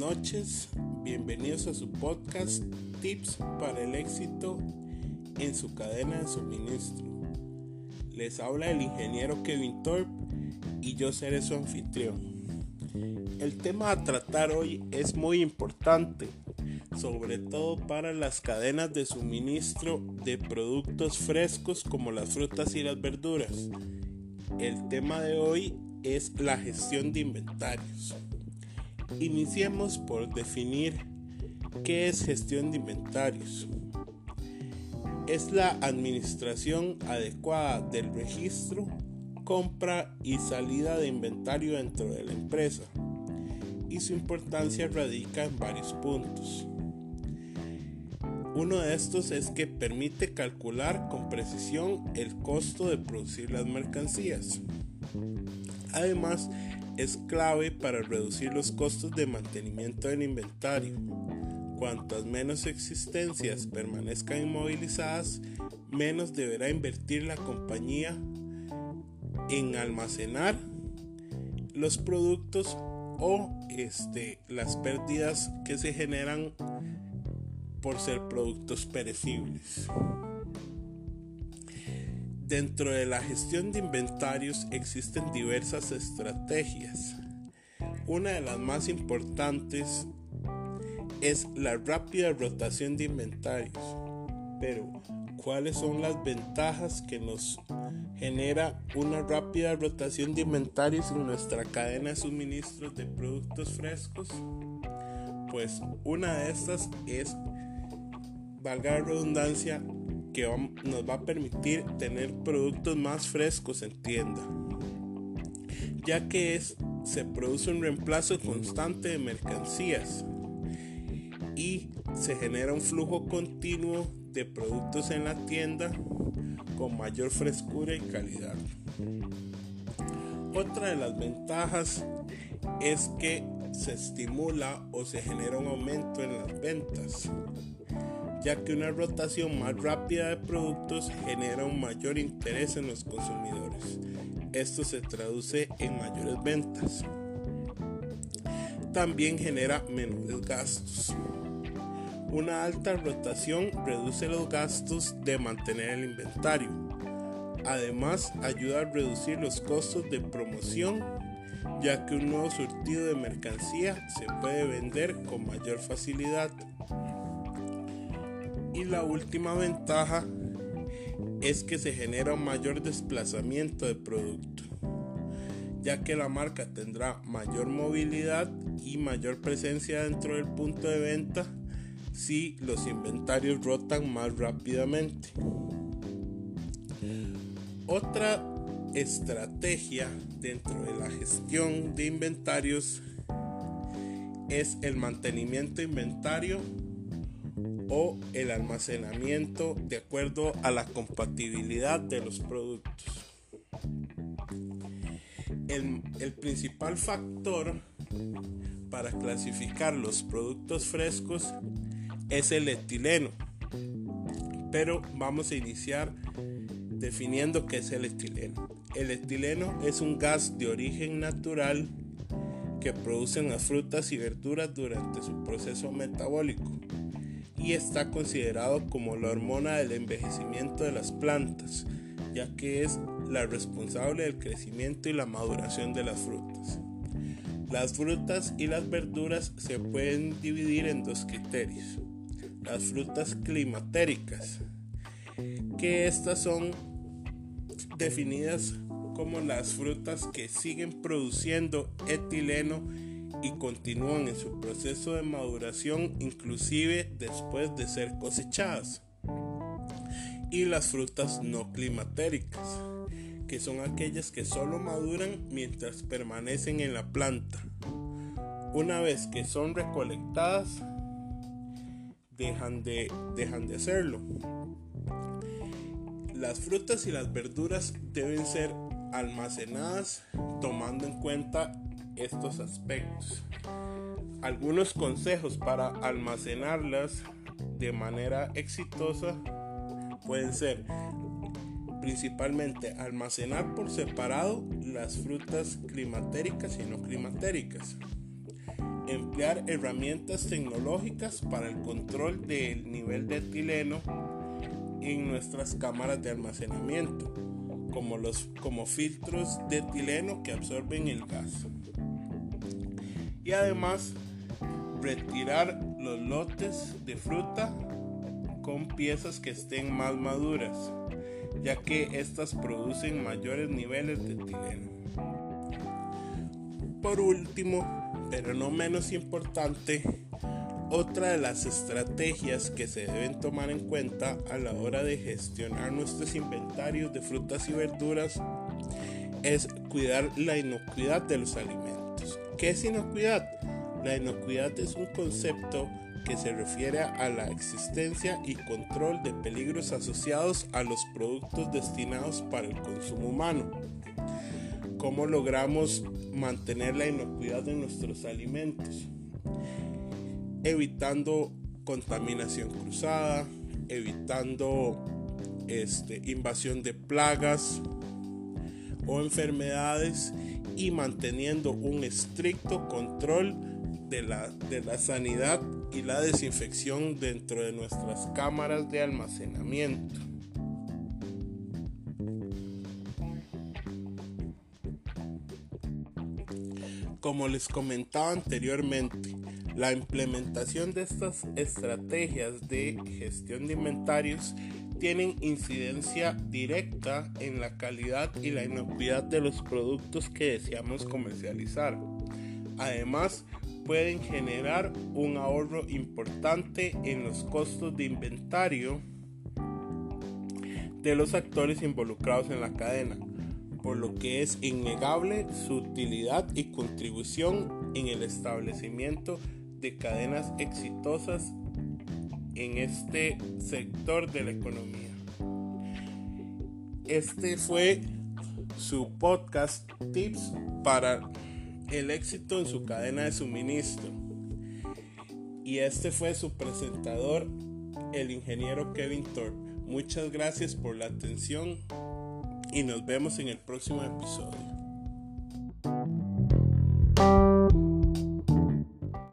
noches, bienvenidos a su podcast Tips para el éxito en su cadena de suministro. Les habla el ingeniero Kevin Thorpe y yo seré su anfitrión. El tema a tratar hoy es muy importante, sobre todo para las cadenas de suministro de productos frescos como las frutas y las verduras. El tema de hoy es la gestión de inventarios. Iniciemos por definir qué es gestión de inventarios. Es la administración adecuada del registro, compra y salida de inventario dentro de la empresa. Y su importancia radica en varios puntos. Uno de estos es que permite calcular con precisión el costo de producir las mercancías. Además, es clave para reducir los costos de mantenimiento del inventario. Cuantas menos existencias permanezcan inmovilizadas, menos deberá invertir la compañía en almacenar los productos o este, las pérdidas que se generan por ser productos perecibles. Dentro de la gestión de inventarios existen diversas estrategias. Una de las más importantes es la rápida rotación de inventarios. Pero, ¿cuáles son las ventajas que nos genera una rápida rotación de inventarios en nuestra cadena de suministros de productos frescos? Pues una de estas es, valga la redundancia, que nos va a permitir tener productos más frescos en tienda, ya que se produce un reemplazo constante de mercancías y se genera un flujo continuo de productos en la tienda con mayor frescura y calidad. Otra de las ventajas es que se estimula o se genera un aumento en las ventas ya que una rotación más rápida de productos genera un mayor interés en los consumidores. Esto se traduce en mayores ventas. También genera menores gastos. Una alta rotación reduce los gastos de mantener el inventario. Además, ayuda a reducir los costos de promoción, ya que un nuevo surtido de mercancía se puede vender con mayor facilidad. Y la última ventaja es que se genera un mayor desplazamiento de producto, ya que la marca tendrá mayor movilidad y mayor presencia dentro del punto de venta si los inventarios rotan más rápidamente. Otra estrategia dentro de la gestión de inventarios es el mantenimiento de inventario o el almacenamiento de acuerdo a la compatibilidad de los productos. El, principal factor para clasificar los productos frescos es el etileno. Pero vamos a iniciar definiendo qué es el etileno. El etileno es un gas de origen natural que producen las frutas y verduras durante su proceso metabólico y está considerado como la hormona del envejecimiento de las plantas, ya que es la responsable del crecimiento y la maduración de las frutas. Las frutas y las verduras se pueden dividir en dos criterios. Las frutas climatéricas, que estas son definidas como las frutas que siguen produciendo etileno y continúan en su proceso de maduración inclusive después de ser cosechadas. Y las frutas no climatéricas, que son aquellas que solo maduran mientras permanecen en la planta. Una vez que son recolectadas, dejan de, dejan de hacerlo. Las frutas y las verduras deben ser almacenadas tomando en cuenta estos aspectos. Algunos consejos para almacenarlas de manera exitosa pueden ser principalmente almacenar por separado las frutas climatéricas y no climatéricas. emplear herramientas tecnológicas para el control del nivel de etileno en nuestras cámaras de almacenamiento, como, los, como filtros de etileno que absorben el gas. Y además, retirar los lotes de fruta con piezas que estén más maduras, ya que estas producen mayores niveles de etileno. Por último, pero no menos importante, otra de las estrategias que se deben tomar en cuenta a la hora de gestionar nuestros inventarios de frutas y verduras es cuidar la inocuidad de los alimentos. ¿Qué es inocuidad? La inocuidad es un concepto que se refiere a la existencia y control de peligros asociados a los productos destinados para el consumo humano. ¿Cómo logramos mantener la inocuidad de nuestros alimentos? Evitando contaminación cruzada, evitando este, invasión de plagas o enfermedades y manteniendo un estricto control de la, de la sanidad y la desinfección dentro de nuestras cámaras de almacenamiento. Como les comentaba anteriormente, la implementación de estas estrategias de gestión de inventarios tienen incidencia directa en la calidad y la inocuidad de los productos que deseamos comercializar. Además, pueden generar un ahorro importante en los costos de inventario de los actores involucrados en la cadena, por lo que es innegable su utilidad y contribución en el establecimiento de cadenas exitosas en este sector de la economía. Este fue su podcast Tips para el éxito en su cadena de suministro. Y este fue su presentador, el ingeniero Kevin Thorpe. Muchas gracias por la atención y nos vemos en el próximo episodio.